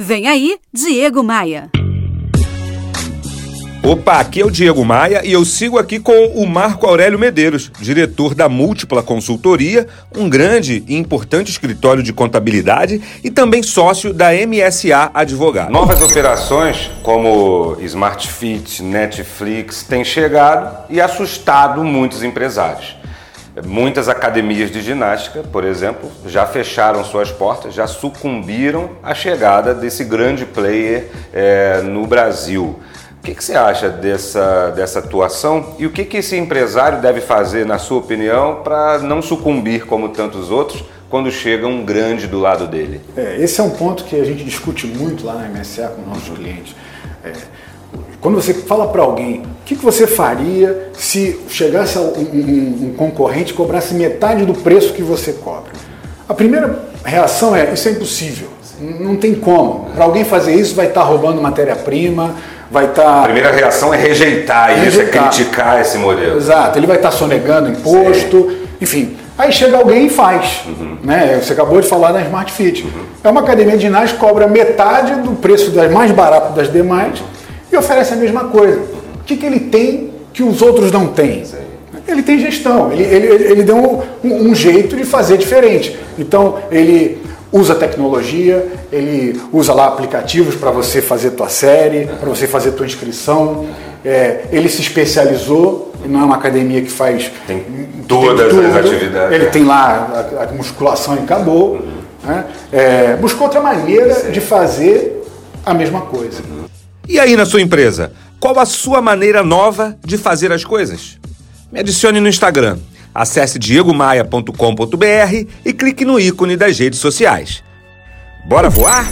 Vem aí, Diego Maia. Opa, aqui é o Diego Maia e eu sigo aqui com o Marco Aurélio Medeiros, diretor da Múltipla Consultoria, um grande e importante escritório de contabilidade e também sócio da MSA Advogado. Novas operações como Smart Fit, Netflix têm chegado e assustado muitos empresários. Muitas academias de ginástica, por exemplo, já fecharam suas portas, já sucumbiram à chegada desse grande player é, no Brasil. O que, que, você acha dessa, dessa atuação e o que, que esse empresário deve fazer, na sua opinião, para não sucumbir como tantos outros quando chega um grande do lado dele? É, esse é um ponto que a gente discute muito lá na MSA com nossos clientes. É, quando você fala para alguém, o que, que, você faria se chegasse um, um, um concorrente e cobrasse metade do preço que você cobra? A primeira reação é: isso é impossível, não tem como. Para alguém fazer isso, vai estar tá roubando matéria-prima, vai estar. Tá... A primeira reação é rejeitar, rejeitar isso, é criticar esse modelo. Exato, ele vai estar tá sonegando imposto, Sim. enfim. Aí chega alguém e faz. Uhum. Né? Você acabou de falar da Smart Fit. Uhum. É uma academia de ginástica que cobra metade do preço das mais barato das demais oferece a mesma coisa. O que, que ele tem que os outros não têm? Ele tem gestão, ele, ele, ele deu um, um, jeito de fazer diferente. Então, ele usa tecnologia, ele usa lá aplicativos para você fazer tua série, para você fazer tua inscrição. É, ele se especializou, não é uma academia que faz tem todas tem as atividades. Ele tem lá a, a musculação e acabou. Uhum. Né? É, buscou outra maneira de fazer a mesma coisa. E aí na sua empresa, qual a sua maneira nova de fazer as coisas? Me adicione no Instagram. Acesse diegomaia.com.br e clique no ícone das redes sociais. Bora voar?